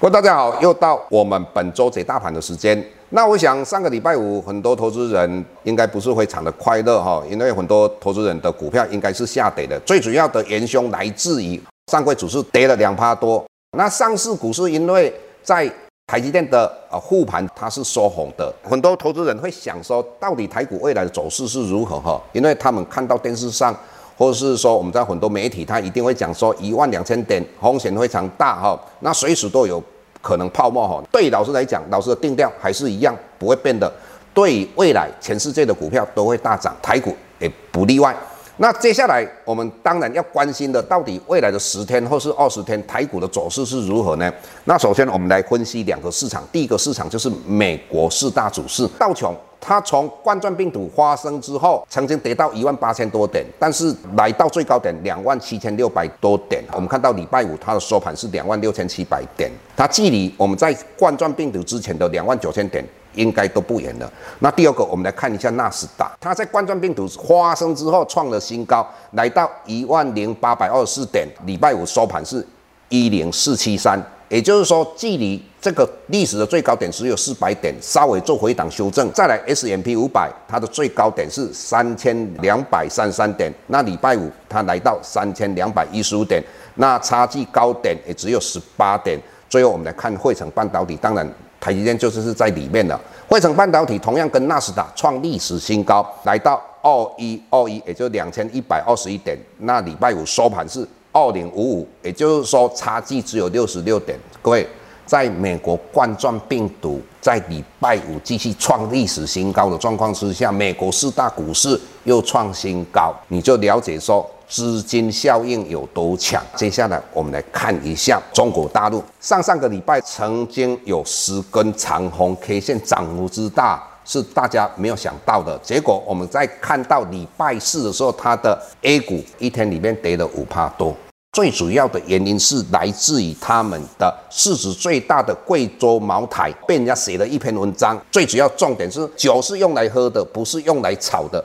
各位大家好，又到我们本周解大盘的时间。那我想上个礼拜五，很多投资人应该不是非常的快乐哈，因为很多投资人的股票应该是下跌的。最主要的元凶来自于上柜指数跌了两趴多。那上市股市因为在台积电的呃护盘，它是收红的。很多投资人会想说，到底台股未来的走势是如何哈？因为他们看到电视上。或者是说，我们在很多媒体，他一定会讲说一万两千点风险非常大哈，那随时都有可能泡沫哈。对老师来讲，老师的定调还是一样不会变的。对于未来全世界的股票都会大涨，台股也不例外。那接下来我们当然要关心的，到底未来的十天或是二十天台股的走势是如何呢？那首先我们来分析两个市场，第一个市场就是美国四大主市，道琼。它从冠状病毒发生之后，曾经跌到一万八千多点，但是来到最高点两万七千六百多点。我们看到礼拜五它的收盘是两万六千七百点，它距离我们在冠状病毒之前的两万九千点应该都不远了。那第二个，我们来看一下纳斯达，它在冠状病毒发生之后创了新高，来到一万零八百二十四点，礼拜五收盘是一零四七三。也就是说，距离这个历史的最高点只有四百点，稍微做回档修正。再来 S M P 五百，它的最高点是三千两百三十三点，那礼拜五它来到三千两百一十五点，那差距高点也只有十八点。最后我们来看汇成半导体，当然台积电就是是在里面了。汇成半导体同样跟纳斯达创历史新高，来到二一二一，也就两千一百二十一点。那礼拜五收盘是。二零五五，也就是说差距只有六十六点。各位，在美国冠状病毒在礼拜五继续创历史新高的状况之下，美国四大股市又创新高，你就了解说资金效应有多强。接下来我们来看一下中国大陆，上上个礼拜曾经有十根长红 K 线涨幅之大，是大家没有想到的。结果我们在看到礼拜四的时候，它的 A 股一天里面跌了五趴多。最主要的原因是来自于他们的市值最大的贵州茅台被人家写了一篇文章。最主要重点是酒是用来喝的，不是用来炒的，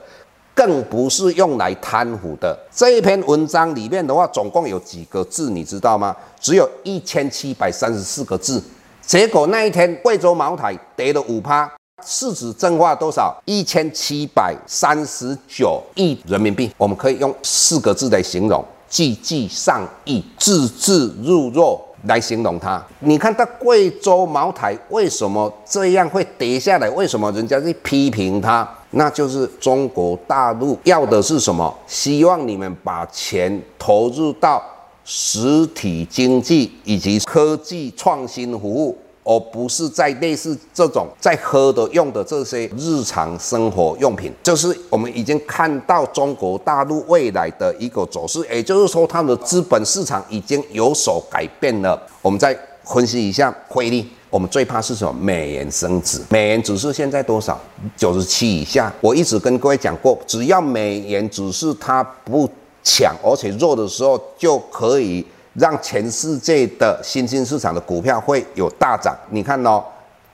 更不是用来贪腐的。这一篇文章里面的话，总共有几个字，你知道吗？只有一千七百三十四个字。结果那一天贵州茅台跌了五趴，市值蒸发多少？一千七百三十九亿人民币。我们可以用四个字来形容。句句上亿，字字入肉来形容它。你看到贵州茅台为什么这样会跌下来？为什么人家去批评它？那就是中国大陆要的是什么？希望你们把钱投入到实体经济以及科技创新服务。而不是在类似这种在喝的用的这些日常生活用品，就是我们已经看到中国大陆未来的一个走势，也就是说，它的资本市场已经有所改变了。我们再分析一下汇率，我们最怕是什么？美元升值，美元指数现在多少？九十七以下。我一直跟各位讲过，只要美元指数它不强而且弱的时候，就可以。让全世界的新兴市场的股票会有大涨。你看哦，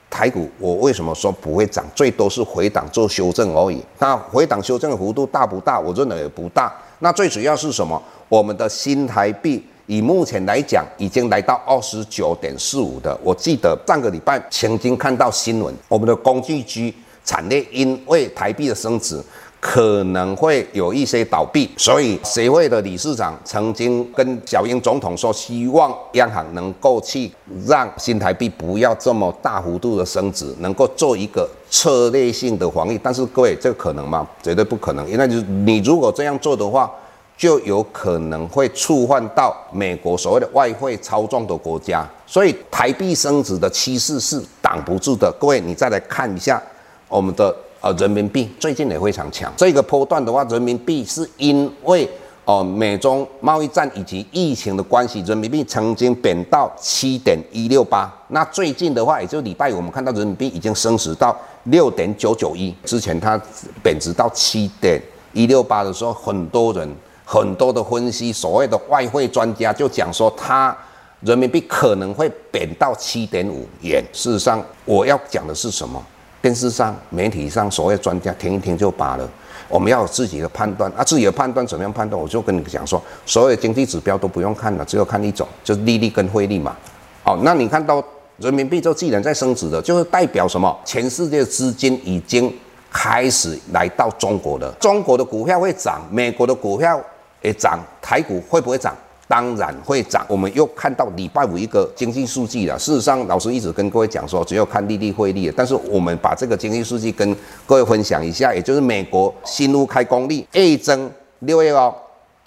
台股我为什么说不会涨？最多是回档做修正而已。那回档修正的幅度大不大？我认为也不大。那最主要是什么？我们的新台币以目前来讲已经来到二十九点四五的。我记得上个礼拜曾经看到新闻，我们的工具机产业因为台币的升值。可能会有一些倒闭，所以协会的理事长曾经跟小英总统说，希望央行能够去让新台币不要这么大幅度的升值，能够做一个策略性的防御。但是各位，这个可能吗？绝对不可能，因为就是你如果这样做的话，就有可能会触犯到美国所谓的外汇操纵的国家，所以台币升值的趋势是挡不住的。各位，你再来看一下我们的。呃，人民币最近也非常强。这个波段的话，人民币是因为哦、呃、美中贸易战以及疫情的关系，人民币曾经贬到七点一六八。那最近的话，也就礼拜五，我们看到人民币已经升值到六点九九一。之前它贬值到七点一六八的时候，很多人很多的分析，所谓的外汇专家就讲说，它人民币可能会贬到七点五元。事实上，我要讲的是什么？电视上、媒体上，所谓专家听一听就罢了。我们要有自己的判断啊，自己的判断怎么样判断？我就跟你讲说，所有经济指标都不用看了，只有看一种，就是利率跟汇率嘛。哦，那你看到人民币就既然在升值的，就是代表什么？全世界资金已经开始来到中国了。中国的股票会涨，美国的股票也涨，台股会不会涨？当然会涨。我们又看到礼拜五一个经济数据了。事实上，老师一直跟各位讲说，只有看利率汇率。但是我们把这个经济数据跟各位分享一下，也就是美国新屋开工率 A 增六月哦，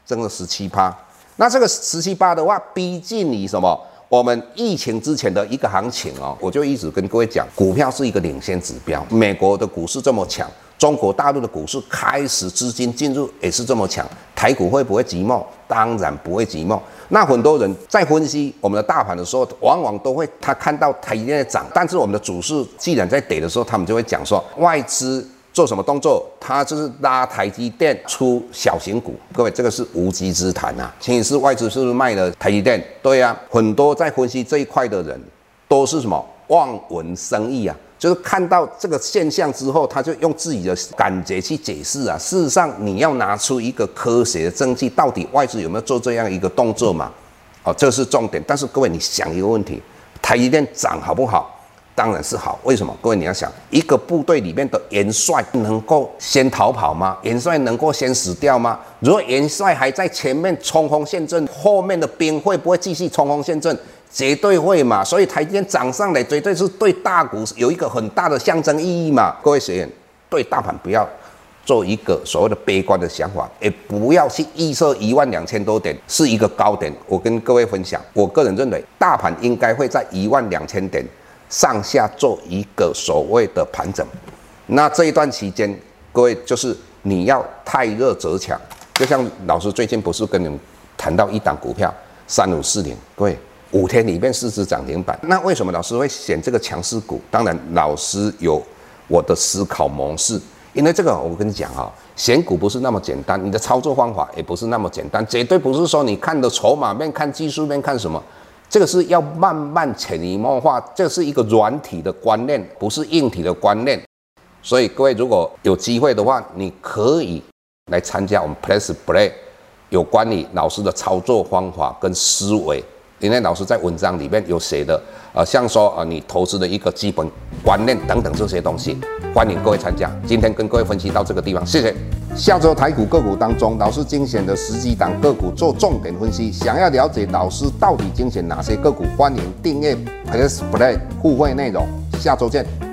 增了十七趴。那这个十七趴的话，逼近你什么？我们疫情之前的一个行情哦，我就一直跟各位讲，股票是一个领先指标。美国的股市这么强，中国大陆的股市开始资金进入也是这么强，台股会不会寂寞？当然不会寂寞。那很多人在分析我们的大盘的时候，往往都会他看到台积电在涨，但是我们的主势既然在跌的时候，他们就会讲说外资。做什么动作？他就是拉台积电出小型股，各位这个是无稽之谈啊！前一次外资是不是卖了台积电？对呀、啊，很多在分析这一块的人都是什么望文生义啊，就是看到这个现象之后，他就用自己的感觉去解释啊。事实上，你要拿出一个科学的证据，到底外资有没有做这样一个动作嘛？哦，这是重点。但是各位，你想一个问题：台积电涨好不好？当然是好，为什么？各位你要想，一个部队里面的元帅能够先逃跑吗？元帅能够先死掉吗？如果元帅还在前面冲锋陷阵，后面的兵会不会继续冲锋陷阵？绝对会嘛！所以台积电涨上来，绝对是对大股有一个很大的象征意义嘛。各位学员，对大盘不要做一个所谓的悲观的想法，也不要去预测一万两千多点是一个高点。我跟各位分享，我个人认为大盘应该会在一万两千点。上下做一个所谓的盘整，那这一段期间，各位就是你要太热则强，就像老师最近不是跟你们谈到一档股票三五四零，各位五天里面四只涨停板，那为什么老师会选这个强势股？当然，老师有我的思考模式，因为这个我跟你讲啊，选股不是那么简单，你的操作方法也不是那么简单，绝对不是说你看的筹码面、看技术面、看什么。这个是要慢慢潜移默化，这是一个软体的观念，不是硬体的观念。所以各位如果有机会的话，你可以来参加我们 Press Play 有关于老师的操作方法跟思维。因为老师在文章里面有写的，呃，像说呃，你投资的一个基本观念等等这些东西，欢迎各位参加。今天跟各位分析到这个地方，谢谢。下周台股个股当中，老师精选的十几档个股做重点分析。想要了解老师到底精选哪些个股，欢迎订阅 PressPlay 互惠内容。下周见。